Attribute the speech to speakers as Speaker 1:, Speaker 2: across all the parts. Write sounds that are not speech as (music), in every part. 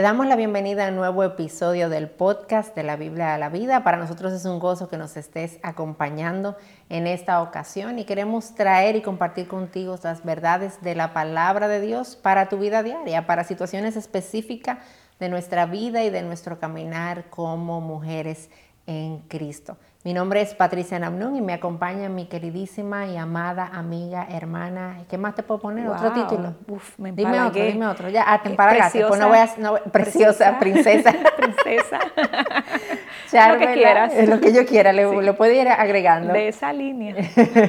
Speaker 1: Te damos la bienvenida a un nuevo episodio del podcast de la Biblia a la vida. Para nosotros es un gozo que nos estés acompañando en esta ocasión y queremos traer y compartir contigo las verdades de la palabra de Dios para tu vida diaria, para situaciones específicas de nuestra vida y de nuestro caminar como mujeres en Cristo. Mi nombre es Patricia Namnun y me acompaña mi queridísima y amada amiga, hermana. ¿Qué más te puedo poner? ¿Otro título?
Speaker 2: Uf, me
Speaker 1: dime otro, dime otro. Ya, ah, te
Speaker 2: Eh,
Speaker 1: empalagaste, pues no voy a- no- preciosa, princesa. (laughs)
Speaker 2: princesa. (laughs)
Speaker 1: Charvela,
Speaker 2: Lo que quieras.
Speaker 1: eh, Lo que yo quiera, le,
Speaker 2: Sí.
Speaker 1: lo puede ir agregando.
Speaker 2: De esa línea.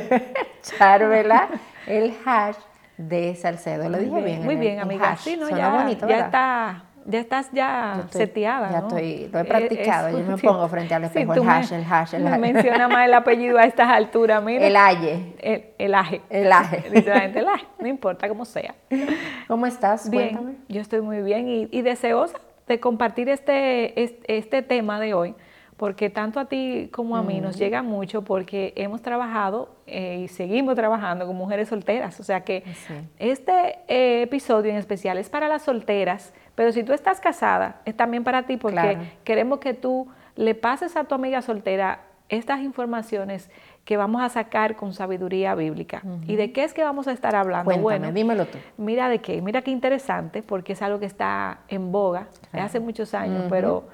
Speaker 2: (laughs)
Speaker 1: Charvela, el hash de Salcedo. Lo dije bien.
Speaker 2: Muy bien,
Speaker 1: el
Speaker 2: amiga.
Speaker 1: hash.
Speaker 2: Sí, no,
Speaker 1: Suena
Speaker 2: ya,
Speaker 1: bonito,
Speaker 2: ya
Speaker 1: ¿verdad?
Speaker 2: está. Ya estás ya
Speaker 1: Yo estoy-
Speaker 2: seteada,
Speaker 1: ya
Speaker 2: ¿no?
Speaker 1: estoy- lo he
Speaker 2: Eh,
Speaker 1: practicado, yo me pongo frente al espejo, el
Speaker 2: tú
Speaker 1: hash,
Speaker 2: me-
Speaker 1: el hash, el
Speaker 2: menciona más el apellido a estas alturas, (laughs) mira.
Speaker 1: El aye,
Speaker 2: El, el aje.
Speaker 1: el aje. (laughs)
Speaker 2: Gente, el aje, no importa cómo sea.
Speaker 1: ¿Cómo estás?
Speaker 2: Bien,
Speaker 1: Cuéntame.
Speaker 2: yo estoy muy bien y, y deseosa de compartir este, este, este tema de hoy, porque tanto a ti como a mí nos llega mucho porque hemos trabajado eh, y seguimos trabajando con mujeres solteras. O sea que
Speaker 1: Sí.
Speaker 2: este eh, episodio en especial es para las solteras, pero si tú estás casada, es también para ti porque
Speaker 1: Claro.
Speaker 2: queremos que tú le pases a tu amiga soltera estas informaciones que vamos a sacar con sabiduría bíblica. ¿Y de qué es que vamos a estar hablando?
Speaker 1: Cuéntame,
Speaker 2: bueno,
Speaker 1: dímelo tú.
Speaker 2: Mira de qué, mira qué interesante, porque es algo que está en boga de hace muchos años, pero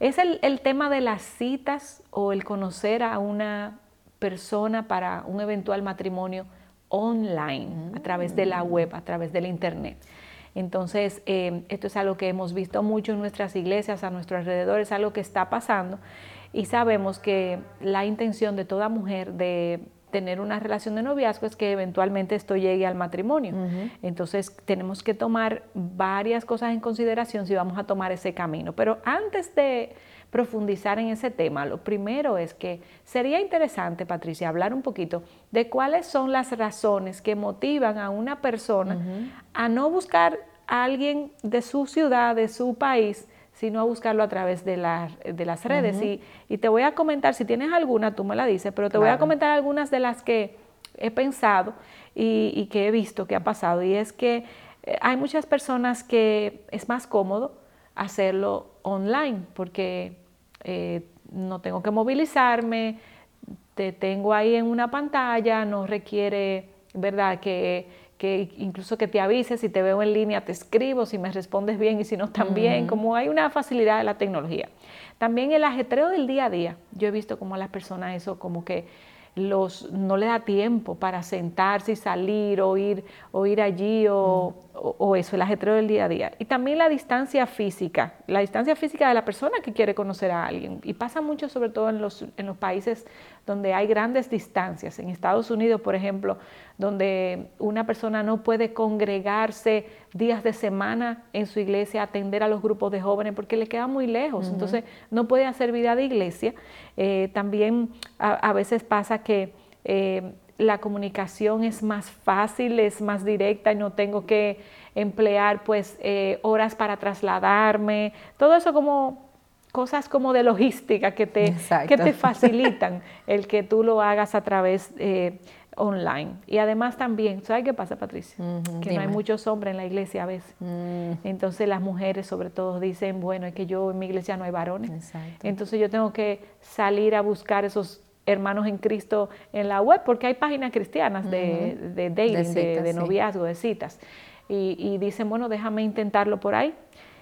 Speaker 2: es el, el tema de las citas o el conocer a una persona para un eventual matrimonio online, a través de la web, a través del internet. Entonces, eh, esto es algo que hemos visto mucho en nuestras iglesias, a nuestro alrededor, es algo que está pasando y sabemos que la intención de toda mujer de tener una relación de noviazgo es que eventualmente esto llegue al matrimonio. Entonces tenemos que tomar varias cosas en consideración si vamos a tomar ese camino. Pero antes de profundizar en ese tema, lo primero es que sería interesante, Patricia, hablar un poquito de cuáles son las razones que motivan a una persona a no buscar a alguien de su ciudad, de su país, sino a buscarlo a través de, la- de las redes. y, y te voy a comentar, si tienes alguna, tú me la dices, pero te voy a comentar algunas de las que he pensado y, y que he visto que ha pasado. Y es que eh, hay muchas personas que es más cómodo hacerlo online porque eh, no tengo que movilizarme, te tengo ahí en una pantalla, no requiere, ¿verdad? Que, que incluso que te avise si te veo en línea, te escribo, si me respondes bien y si no también, como hay una facilidad de la tecnología. También el ajetreo del día a día. Yo he visto como a las personas eso como que los, no le da tiempo para sentarse y salir o ir, o ir allí o, o- o eso, el ajetreo del día a día. Y también la distancia física, la distancia física de la persona que quiere conocer a alguien. Y pasa mucho sobre todo en los, en los países donde hay grandes distancias. En Estados Unidos, por ejemplo, donde una persona no puede congregarse días de semana en su iglesia, atender a los grupos de jóvenes porque le queda muy lejos. Entonces no puede hacer vida de iglesia. Eh, también a, a veces pasa que eh, la comunicación es más fácil, es más directa y no tengo que emplear pues eh, horas para trasladarme. Todo eso como cosas como de logística que te,
Speaker 1: Exacto.
Speaker 2: que te (laughs) facilitan el que tú lo hagas a través eh, online. Y además también, ¿sabes qué pasa, Patricia? Que no hay muchos hombres en la iglesia a veces.
Speaker 1: Mm,
Speaker 2: Entonces las mujeres sobre todo dicen, bueno, es que yo en mi iglesia no hay varones.
Speaker 1: Exacto.
Speaker 2: Entonces yo tengo que salir a buscar esos hermanos en Cristo en la web, porque hay páginas cristianas de, de dating, de,
Speaker 1: citas,
Speaker 2: de noviazgo, de citas. Y, y dicen, bueno, déjame intentarlo por ahí.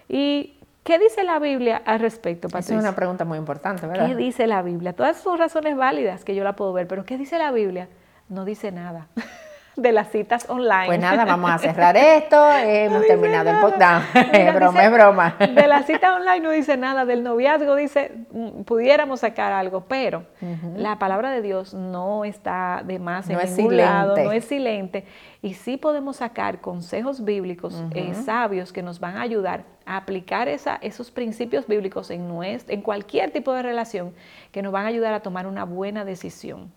Speaker 2: ¿Y qué dice la Biblia al respecto,
Speaker 1: Esa
Speaker 2: Patricia?
Speaker 1: es una pregunta muy importante, ¿verdad?
Speaker 2: ¿Qué dice la Biblia? Todas son razones válidas que yo la puedo ver, pero ¿qué dice la Biblia? No dice nada (laughs) (laughs) de las citas online.
Speaker 1: Pues nada, vamos a cerrar esto. eh, (laughs) hemos terminado el podcast. No, (laughs) es broma,
Speaker 2: dice-
Speaker 1: es broma.
Speaker 2: De la cita online no dice nada, del noviazgo dice, mm, pudiéramos sacar algo, pero la palabra de Dios no está de más en
Speaker 1: No es
Speaker 2: ningún lado, no es silente. Y sí podemos sacar consejos bíblicos eh, sabios que nos van a ayudar a aplicar esa- esos principios bíblicos en, en cualquier tipo de relación que nos van a ayudar a tomar una buena decisión.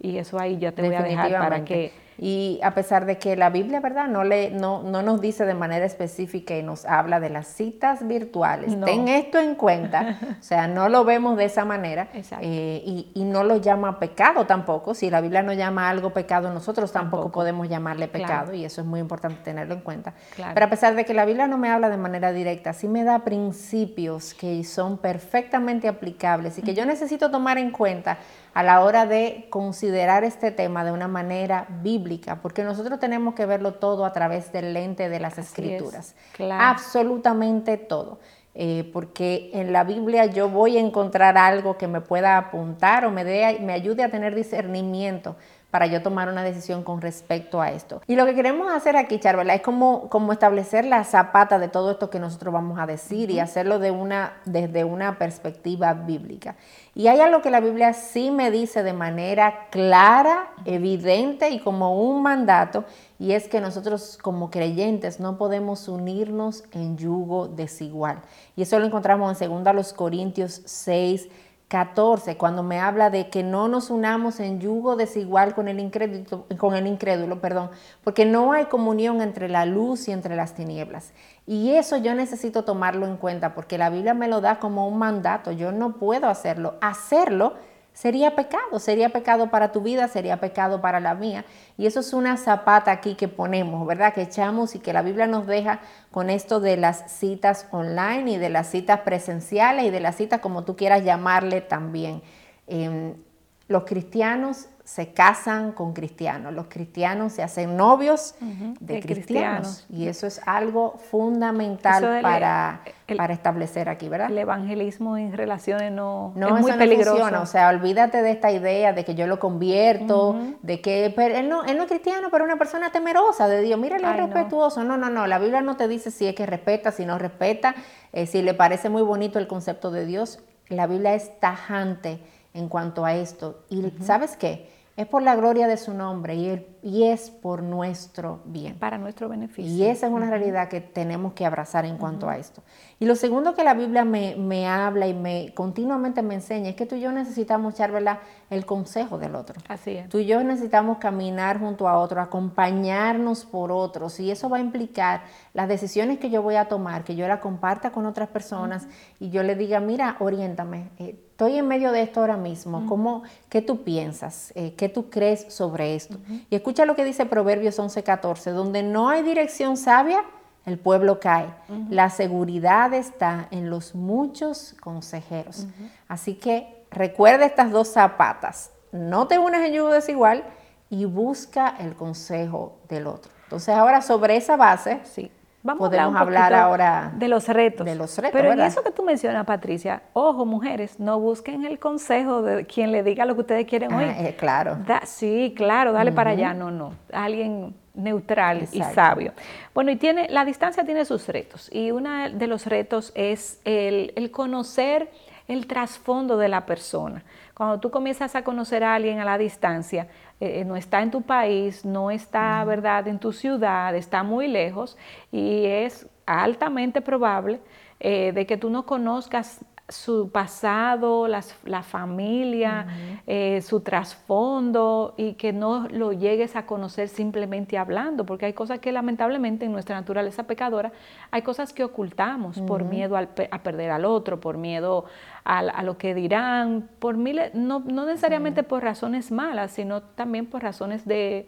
Speaker 2: Y eso ahí ya te voy a dejar para que
Speaker 1: Y a pesar de que la Biblia, ¿verdad? No, le, no, no nos dice de manera específica y nos habla de las citas virtuales.
Speaker 2: No.
Speaker 1: Ten esto en cuenta. (laughs) o sea, no lo vemos de esa manera. Eh, y, y no lo llama pecado tampoco. Si la Biblia no llama algo pecado, nosotros tampoco,
Speaker 2: Tampoco.
Speaker 1: podemos llamarle pecado.
Speaker 2: Claro.
Speaker 1: Y eso es muy importante tenerlo en cuenta.
Speaker 2: Claro.
Speaker 1: Pero a pesar de que la Biblia no me habla de manera directa, sí me da principios que son perfectamente aplicables y que yo necesito tomar en cuenta a la hora de considerar este tema de una manera bíblica, porque nosotros tenemos que verlo todo a través del lente de las escrituras. Absolutamente todo. Eh, porque en la Biblia yo voy a encontrar algo que me pueda apuntar o me, dé, me ayude a tener discernimiento para yo tomar una decisión con respecto a esto. Y lo que queremos hacer aquí, Charvela, es como, como establecer la zapata de todo esto que nosotros vamos a decir y hacerlo de una, desde una perspectiva bíblica. Y hay algo que la Biblia sí me dice de manera clara, evidente y como un mandato, y es que nosotros como creyentes no podemos unirnos en yugo desigual. Y eso lo encontramos en 2 Corintios 6, 14, cuando me habla de que no nos unamos en yugo desigual con el incrédulo, con el incrédulo, perdón, porque no hay comunión entre la luz y entre las tinieblas. Y eso yo necesito tomarlo en cuenta porque la Biblia me lo da como un mandato, yo no puedo hacerlo. Hacerlo sería pecado, sería pecado para tu vida, sería pecado para la mía. Y eso es una zapata aquí que ponemos, ¿verdad? Que echamos y que la Biblia nos deja con esto de las citas online y de las citas presenciales y de las citas como tú quieras llamarle también. Em, los cristianos se casan con cristianos, los cristianos se hacen novios de, cristianos, y eso es algo fundamental para, para establecer aquí, ¿verdad?
Speaker 2: El evangelismo en relaciones no, no es muy peligroso.
Speaker 1: o sea, olvídate de esta idea de que yo lo convierto, de que él, no, él no es cristiano, pero una persona temerosa de Dios, mira, él es respetuoso. No. no, no, la Biblia no te dice si es que respeta, si no respeta, eh, si le parece muy bonito el concepto de Dios, la Biblia es tajante en cuanto a esto. Y ¿sabes qué? Es por la gloria de su nombre y, y, es por nuestro bien.
Speaker 2: Para nuestro beneficio.
Speaker 1: Y esa es una realidad que tenemos que abrazar en cuanto a esto. Y lo segundo que la Biblia me, habla y me continuamente me enseña es que tú y yo necesitamos echar el consejo del otro.
Speaker 2: Así es.
Speaker 1: Tú y yo necesitamos caminar junto a otro, acompañarnos por otros. Y eso va a implicar las decisiones que yo voy a tomar, que yo la comparta con otras personas y yo le diga, mira, oriéntame. Eh, estoy en medio de esto ahora mismo, ¿cómo, ¿qué tú piensas? Eh, ¿Qué tú crees sobre esto? Y escucha lo que dice Proverbios 11:14, donde no hay dirección sabia, el pueblo cae. La seguridad está en los muchos consejeros. Así que recuerda estas dos zapatas, no te unes en yugo desigual y busca el consejo del otro. Entonces ahora sobre esa base, sí Vamos Podemos a hablar, ahora
Speaker 2: de los retos.
Speaker 1: De los retos.
Speaker 2: Pero en eso que tú mencionas, Patricia, ojo, mujeres, no busquen el consejo de quien le diga lo que ustedes quieren oír.
Speaker 1: Ah, eh, claro.
Speaker 2: sí, claro, dale para allá. No, no. Alguien neutral y sabio. Bueno, y tiene, la distancia tiene sus retos. Y uno de los retos es el, el conocer el trasfondo de la persona. Cuando tú comienzas a conocer a alguien a la distancia, eh, no está en tu país, no está, ¿verdad?, en tu ciudad, está muy lejos y es altamente probable eh, de que tú no conozcas su pasado, la familia, eh, su trasfondo y que no lo llegues a conocer simplemente hablando, porque hay cosas que lamentablemente en nuestra naturaleza pecadora, hay cosas que ocultamos por miedo a perder al otro, por miedo a, lo que dirán, por miles, no, necesariamente por razones malas, sino también por razones de,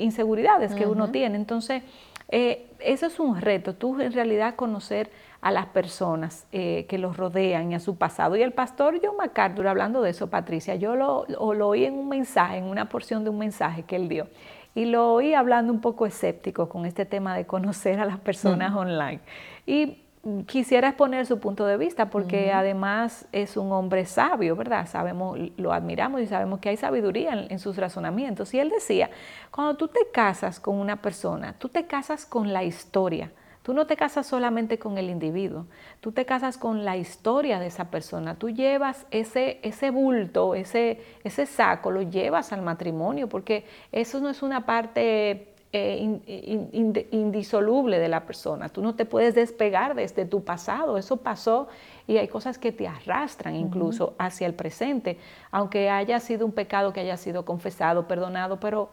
Speaker 2: inseguridades que uno tiene. Entonces, eh, eso es un reto, tú en realidad conocer a las personas eh, que los rodean y a su pasado. Y el pastor John MacArthur, hablando de eso, Patricia, yo lo, lo oí en un mensaje, en una porción de un mensaje que él dio, y lo oí hablando un poco escéptico con este tema de conocer a las personas online. Y quisiera exponer su punto de vista porque además es un hombre sabio, ¿verdad? Sabemos, lo admiramos y sabemos que hay sabiduría en, en, sus razonamientos. Y él decía, cuando tú te casas con una persona, tú te casas con la historia. Tú no te casas solamente con el individuo, tú te casas con la historia de esa persona. Tú llevas ese, ese bulto, ese, ese saco, lo llevas al matrimonio, porque eso no es una parte eh, indisoluble de la persona. Tú no te puedes despegar desde tu pasado, eso pasó y hay cosas que te arrastran incluso hacia el presente, aunque haya sido un pecado que haya sido confesado, perdonado, pero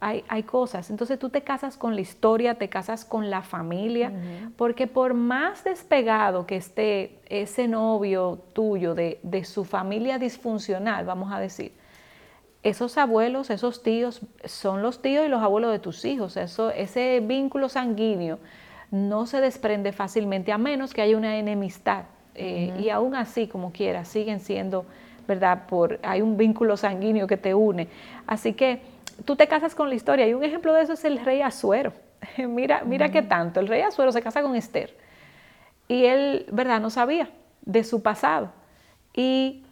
Speaker 2: hay, hay, cosas. Entonces tú te casas con la historia, te casas con la familia, porque por más despegado que esté ese novio tuyo de, de, su familia disfuncional, vamos a decir, esos abuelos, esos tíos, son los tíos y los abuelos de tus hijos. Eso, ese vínculo sanguíneo no se desprende fácilmente a menos que haya una enemistad. Eh, y aún así, como quiera, siguen siendo, ¿verdad? Por, hay un vínculo sanguíneo que te une. Así que tú te casas con la historia. Y un ejemplo de eso es el rey Azuero. (laughs) mira, mira qué tanto. El rey Azuero se casa con Esther. Y él, ¿verdad? No sabía de su pasado. Y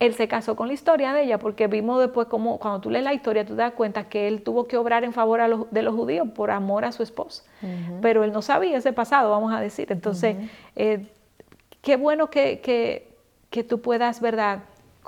Speaker 2: él se casó con la historia de ella, porque vimos después como cuando tú lees la historia, tú te das cuenta que él tuvo que obrar en favor de los judíos por amor a su esposa. Pero él no sabía ese pasado, vamos a decir. Entonces, eh, qué bueno que, que, que, tú puedas, ¿verdad?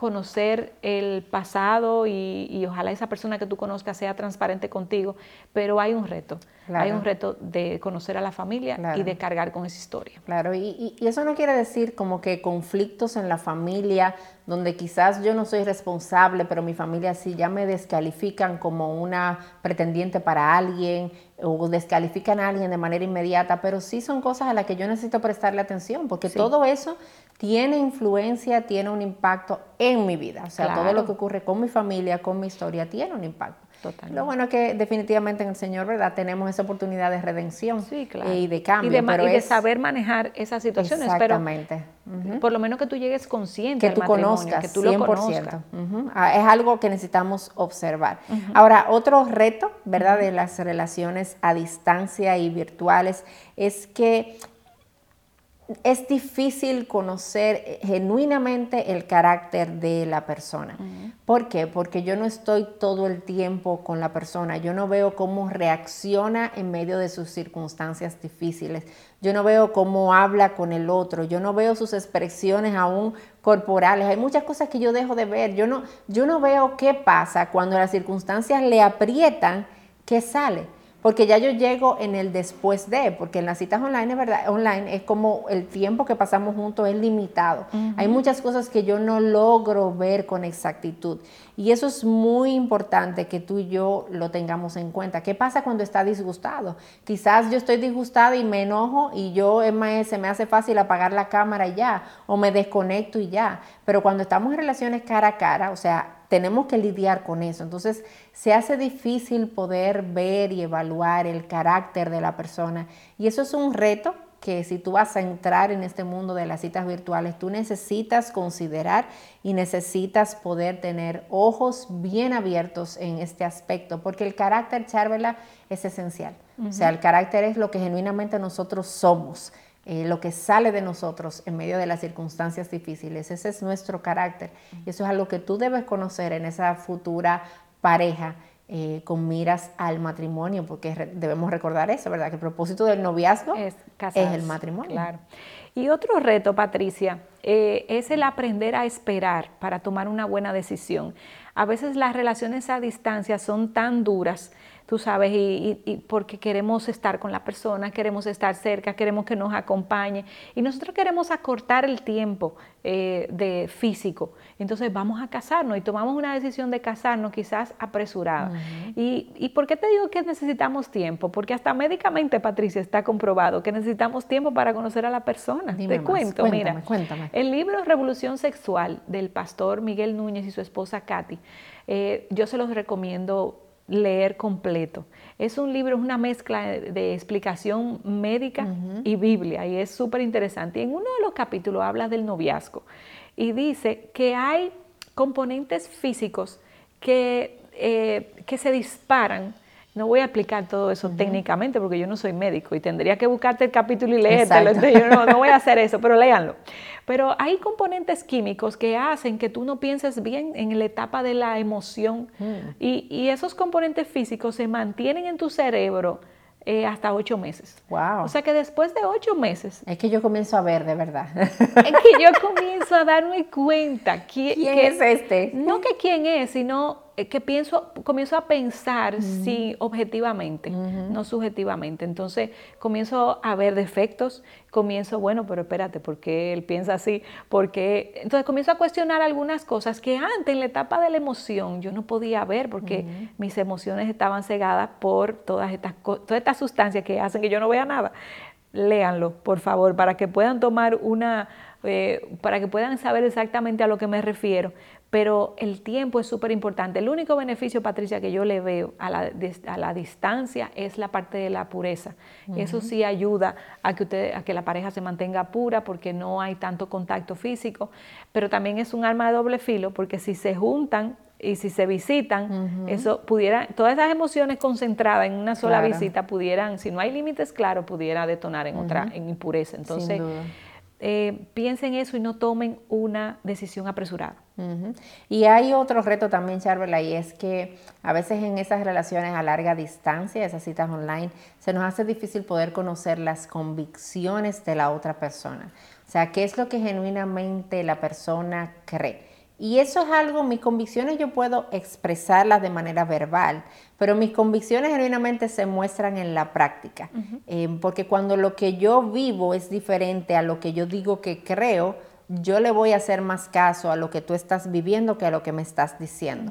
Speaker 2: Conocer el pasado y, ojalá esa persona que tú conozcas sea transparente contigo, pero hay un reto, hay un reto de conocer a la familia y de cargar con esa historia.
Speaker 1: Claro, y, eso no quiere decir como que conflictos en la familia, donde quizás yo no soy responsable, pero mi familia sí ya me descalifican como una pretendiente para alguien o descalifican a alguien de manera inmediata, pero sí son cosas a las que yo necesito prestarle atención, porque todo eso tiene influencia, tiene un impacto en mi vida. O sea, todo lo que ocurre con mi familia, con mi historia, tiene un impacto. Totalmente. Lo bueno es que definitivamente en el Señor, ¿verdad? Tenemos esa oportunidad de redención y de cambio.
Speaker 2: Y de, pero saber manejar esas situaciones. Exactamente. por lo menos que tú llegues consciente
Speaker 1: que tú conozcas, que tú lo conozcas. Ah, es algo que necesitamos observar. Ahora, otro reto, ¿verdad? De las relaciones a distancia y virtuales es que es difícil conocer genuinamente el carácter de la persona. ¿Por qué? Porque yo no estoy todo el tiempo con la persona, yo no veo cómo reacciona en medio de sus circunstancias difíciles, yo no veo cómo habla con el otro, yo no veo sus expresiones aún corporales, hay muchas cosas que yo dejo de ver, yo no, yo no veo qué pasa cuando las circunstancias le aprietan, qué sale porque ya yo llego en el después de, porque en las citas online, ¿verdad? Online es como el tiempo que pasamos juntos es limitado. Hay muchas cosas que yo no logro ver con exactitud. Y eso es muy importante que tú y yo lo tengamos en cuenta. ¿Qué pasa cuando está disgustado? Quizás yo estoy disgustada y me enojo y yo se me hace fácil apagar la cámara ya, o me desconecto y ya. Pero cuando estamos en relaciones cara a cara, o sea, tenemos que lidiar con eso. Entonces se hace difícil poder ver y evaluar el carácter de la persona. Y eso es un reto que si tú vas a entrar en este mundo de las citas virtuales, tú necesitas considerar y necesitas poder tener ojos bien abiertos en este aspecto, porque el carácter, Charvela, es esencial. O sea, el carácter es lo que genuinamente nosotros somos. Eh, lo que sale de nosotros en medio de las circunstancias difíciles. Ese es nuestro carácter. Y eso es algo que tú debes conocer en esa futura pareja eh, con miras al matrimonio, porque debemos recordar eso, ¿verdad? Que el propósito del noviazgo es, el matrimonio.
Speaker 2: Claro. Y otro reto, Patricia, eh, es el aprender a esperar para tomar una buena decisión. A veces las relaciones a distancia son tan duras tú sabes, y, porque queremos estar con la persona, queremos estar cerca, queremos que nos acompañe y nosotros queremos acortar el tiempo eh, de físico. Entonces vamos a casarnos y tomamos una decisión de casarnos quizás apresurada. y, por qué te digo que necesitamos tiempo? Porque hasta médicamente, Patricia, está comprobado que necesitamos tiempo para conocer a la persona. te cuento, mira, cuéntame. el libro Revolución Sexual del pastor Miguel Núñez y su esposa Katy, eh, yo se los recomiendo leer completo. Es un libro, es una mezcla de, explicación médica y Biblia y es súper interesante. Y en uno de los capítulos habla del noviazgo y dice que hay componentes físicos que, eh, que se disparan no voy a explicar todo eso técnicamente porque yo no soy médico y tendría que buscarte el capítulo y leértelo. yo no, no, voy a hacer eso, (laughs) pero léanlo. Pero hay componentes químicos que hacen que tú no pienses bien en la etapa de la emoción mm. y, y, esos componentes físicos se mantienen en tu cerebro eh, hasta ocho meses.
Speaker 1: Wow.
Speaker 2: O sea que después de ocho meses.
Speaker 1: Es que yo comienzo a ver, de verdad.
Speaker 2: Es que yo comienzo a darme cuenta. (laughs)
Speaker 1: ¿Quién, ¿Quién es este?
Speaker 2: No que quién es, sino que pienso, comienzo a pensar sí, objetivamente, no subjetivamente. Entonces comienzo a ver defectos, comienzo, bueno, pero espérate, ¿por qué él piensa así? Porque entonces comienzo a cuestionar algunas cosas que antes en la etapa de la emoción yo no podía ver porque mis emociones estaban cegadas por todas estas, todas estas sustancias que hacen que yo no vea nada. Léanlo, por favor, para que puedan tomar una eh, para que puedan saber exactamente a lo que me refiero. Pero el tiempo es súper importante. El único beneficio, Patricia, que yo le veo a la, a la distancia es la parte de la pureza. Eso sí ayuda a que, usted, a que la pareja se mantenga pura porque no hay tanto contacto físico. Pero también es un arma de doble filo porque si se juntan y si se visitan, eso pudiera, todas esas emociones concentradas en una sola visita pudieran, si no hay límites claros, pudiera detonar en otra, en impureza. Entonces, eh, piensen eso y no tomen una decisión apresurada.
Speaker 1: Y hay otro reto también, Charvela, y es que a veces en esas relaciones a larga distancia, esas citas online, se nos hace difícil poder conocer las convicciones de la otra persona. O sea, qué es lo que genuinamente la persona cree. Y eso es algo, mis convicciones yo puedo expresarlas de manera verbal, pero mis convicciones genuinamente se muestran en la práctica. Eh, porque cuando lo que yo vivo es diferente a lo que yo digo que creo, yo le voy a hacer más caso a lo que tú estás viviendo que a lo que me estás diciendo.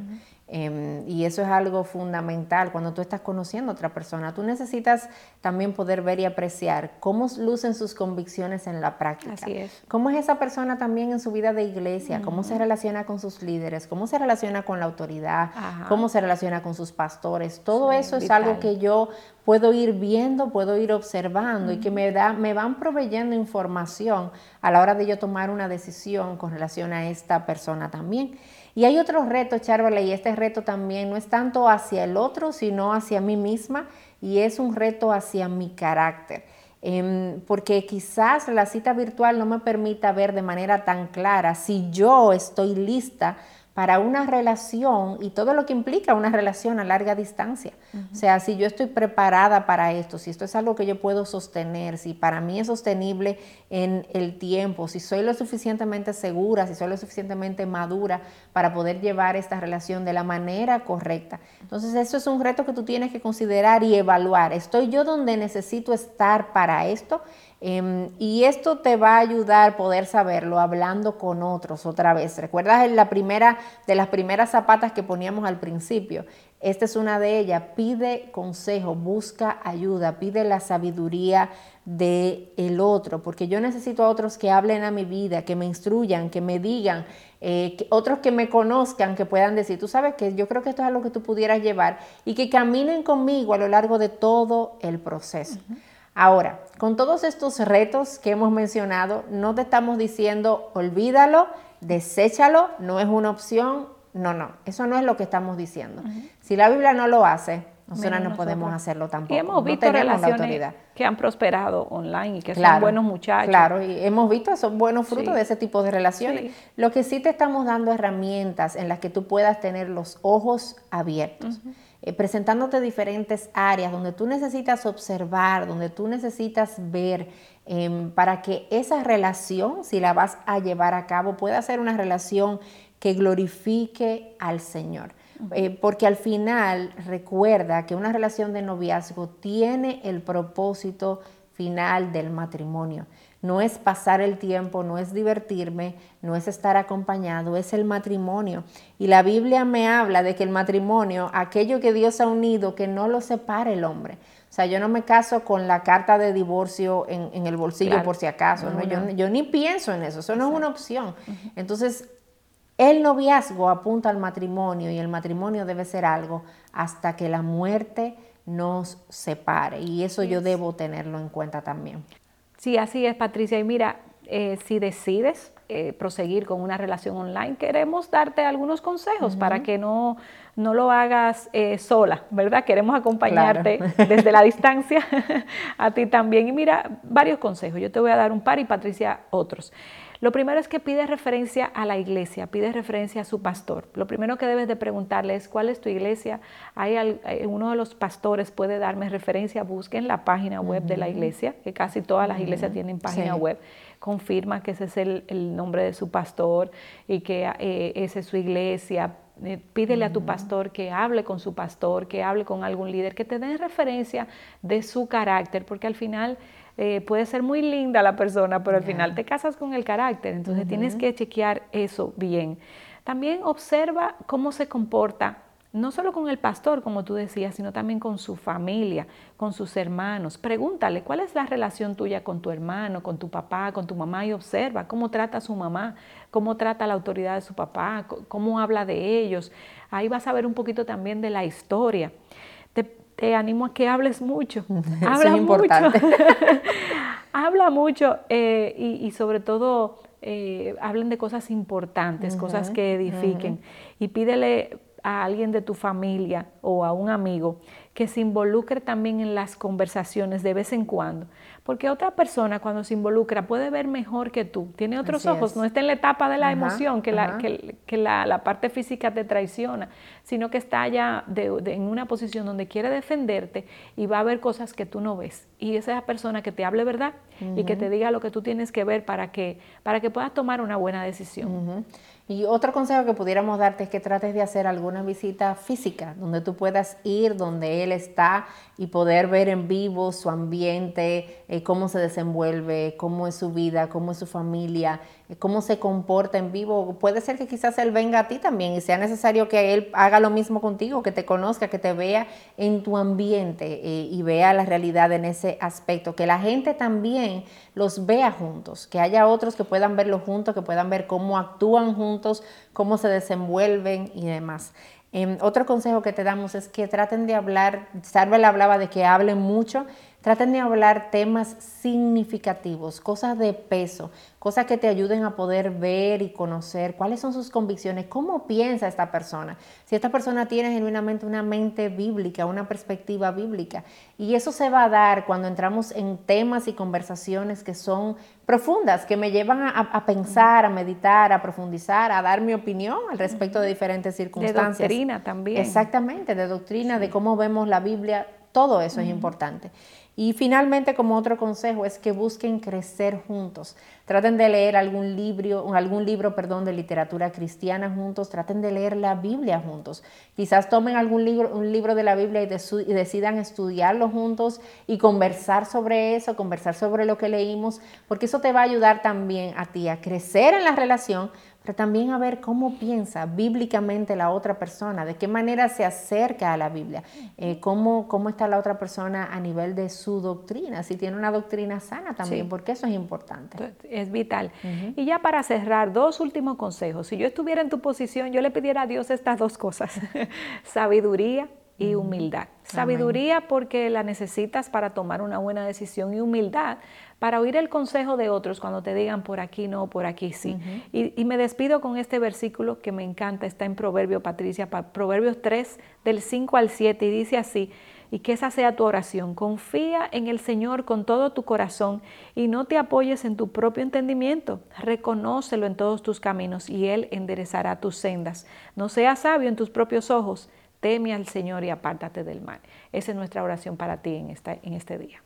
Speaker 1: Em, y eso es algo fundamental cuando tú estás conociendo a otra persona. Tú necesitas también poder ver y apreciar cómo lucen sus convicciones en la práctica.
Speaker 2: Así es.
Speaker 1: Cómo es esa persona también en su vida de iglesia, cómo se relaciona con sus líderes, cómo se relaciona con la autoridad, cómo se relaciona con sus pastores. Todo eso es algo que yo puedo ir viendo, puedo ir observando y que me, da, me van proveyendo información a la hora de yo tomar una decisión con relación a esta persona también. Y hay otro reto, Charvala, y este reto también no es tanto hacia el otro, sino hacia mí misma, y es un reto hacia mi carácter. Em, porque quizás la cita virtual no me permita ver de manera tan clara si yo estoy lista para una relación y todo lo que implica una relación a larga distancia. O sea, si yo estoy preparada para esto, si esto es algo que yo puedo sostener, si para mí es sostenible en el tiempo, si soy lo suficientemente segura, si soy lo suficientemente madura para poder llevar esta relación de la manera correcta. Entonces, eso es un reto que tú tienes que considerar y evaluar. ¿Estoy yo donde necesito estar para esto? Em, y esto te va a ayudar a poder saberlo hablando con otros otra vez. ¿Recuerdas la primera de las primeras zapatas que poníamos al principio? Esta es una de ellas. Pide consejo, busca ayuda, pide la sabiduría del el otro, porque yo necesito a otros que hablen a mi vida, que me instruyan, que me digan, eh, otros que me conozcan, que puedan decir, tú sabes que yo creo que esto es algo que tú pudieras llevar y que caminen conmigo a lo largo de todo el proceso. Ahora, con todos estos retos que hemos mencionado, no te estamos diciendo olvídalo, deséchalo, no es una opción. No, no, eso no es lo que estamos diciendo. Si la Biblia no lo hace, nosotros no podemos hacerlo tampoco.
Speaker 2: Y hemos visto relaciones que han prosperado online y que son buenos muchachos.
Speaker 1: Claro, y hemos visto son buenos frutos de ese tipo de relaciones. Lo que sí te estamos dando herramientas en las que tú puedas tener los ojos abiertos. Eh, presentándote diferentes áreas donde tú necesitas observar, donde tú necesitas ver em, para que esa relación, si la vas a llevar a cabo, pueda ser una relación que glorifique al Señor. Eh, porque al final recuerda que una relación de noviazgo tiene el propósito final del matrimonio no es pasar el tiempo, no es divertirme, no es estar acompañado, es el matrimonio. Y la Biblia me habla de que el matrimonio, aquello que Dios ha unido, que no lo separe el hombre. O sea, yo no me caso con la carta de divorcio en, el bolsillo por si acaso. Yo, ni pienso en eso, eso no es una opción. Entonces, el noviazgo apunta al matrimonio y el matrimonio debe ser algo hasta que la muerte nos separe. Y eso yo debo tenerlo en cuenta también.
Speaker 2: Sí, así es, Patricia. Y mira, eh, si decides eh, proseguir con una relación online, queremos darte algunos consejos para que no, no lo hagas eh, sola, ¿verdad? Queremos acompañarte (laughs) desde la distancia (laughs) a ti también. Y mira, varios consejos. Yo te voy a dar un par y Patricia otros. Lo primero es que pide referencia a la iglesia, pide referencia a su pastor. Lo primero que debes de preguntarle es cuál es tu iglesia. Hay eh, uno de los pastores puede darme referencia, busquen la página web de la iglesia, que casi todas las iglesias tienen página web. Confirma que ese es el, nombre de su pastor y que eh, esa es su iglesia. Eh, pídele a tu pastor que hable con su pastor, que hable con algún líder, que te den referencia de su carácter, porque al final eh, puede ser muy linda la persona, pero al final te casas con el carácter, entonces tienes que chequear eso bien. También observa cómo se comporta no solo con el pastor, como tú decías, sino también con su familia, con sus hermanos. Pregúntale cuál es la relación tuya con tu hermano, con tu papá, con tu mamá y observa cómo trata a su mamá, cómo trata a la autoridad de su papá, cómo habla de ellos. Ahí vas a ver un poquito también de la historia. Te, animo a que hables mucho. (laughs)
Speaker 1: Habla es importante.
Speaker 2: mucho. (laughs) Habla mucho eh, y, sobre todo eh, hablen de cosas importantes, cosas que edifiquen. Y pídele a alguien de tu familia o a un amigo que se involucre también en las conversaciones de vez en cuando. Porque otra persona cuando se involucra puede ver mejor que tú, tiene otros ojos, no está en la etapa de la emoción, que, la, que, la, parte física te traiciona, sino que está ya en una posición donde quiere defenderte y va a ver cosas que tú no ves. Y esa persona que te hable verdad y que te diga lo que tú tienes que ver para que, para que puedas tomar una buena decisión.
Speaker 1: Y otro consejo que pudiéramos darte es que trates de hacer alguna visita física, donde tú puedas ir donde él está y poder ver en vivo su ambiente, eh, cómo se desenvuelve, cómo es su vida, cómo es su familia, cómo se comporta en vivo. Puede ser que quizás él venga a ti también y sea necesario que él haga lo mismo contigo, que te conozca, que te vea en tu ambiente eh, y vea la realidad en ese aspecto. Que la gente también los vea juntos, que haya otros que puedan verlo juntos, que puedan ver cómo actúan juntos, cómo se desenvuelven y demás. Em, otro consejo que te damos es que traten de hablar, Sarbel hablaba de que hablen mucho, traten de hablar temas significativos, cosas de peso, cosas que te ayuden a poder ver y conocer cuáles son sus convicciones, cómo piensa esta persona, si esta persona tiene genuinamente una mente bíblica, una perspectiva bíblica. Y eso se va a dar cuando entramos en temas y conversaciones que son profundas, que me llevan a, pensar, a meditar, a profundizar, a dar mi opinión al respecto de diferentes circunstancias.
Speaker 2: De doctrina también.
Speaker 1: Exactamente, de doctrina, de cómo vemos la Biblia, todo eso es importante. Y finalmente, como otro consejo, es que busquen crecer juntos. Traten de leer algún libro, algún libro perdón, de literatura cristiana juntos, traten de leer la Biblia juntos. Quizás tomen algún libro, un libro de la Biblia y, y decidan estudiarlo juntos y conversar sobre eso, conversar sobre lo que leímos, porque eso te va a ayudar también a ti a crecer en la relación, pero también a ver cómo piensa bíblicamente la otra persona, de qué manera se acerca a la Biblia, eh, cómo, cómo está la otra persona a nivel de su doctrina, si tiene una doctrina sana también, porque eso es importante.
Speaker 2: Es vital. Y ya para cerrar, dos últimos consejos. Si yo estuviera en tu posición, yo le pidiera a Dios estas dos cosas, (laughs) sabiduría y humildad. Sabiduría porque la necesitas para tomar una buena decisión y humildad para oír el consejo de otros cuando te digan por aquí no, por aquí sí. y, me despido con este versículo que me encanta, está en Proverbio, Patricia, Proverbios 3, del 5 al 7, y dice así, y que esa sea tu oración, confía en el Señor con todo tu corazón y no te apoyes en tu propio entendimiento, reconócelo en todos tus caminos y Él enderezará tus sendas. No seas sabio en tus propios ojos, teme al Señor y apártate del mal. Esa es nuestra oración para ti en, esta, en este día.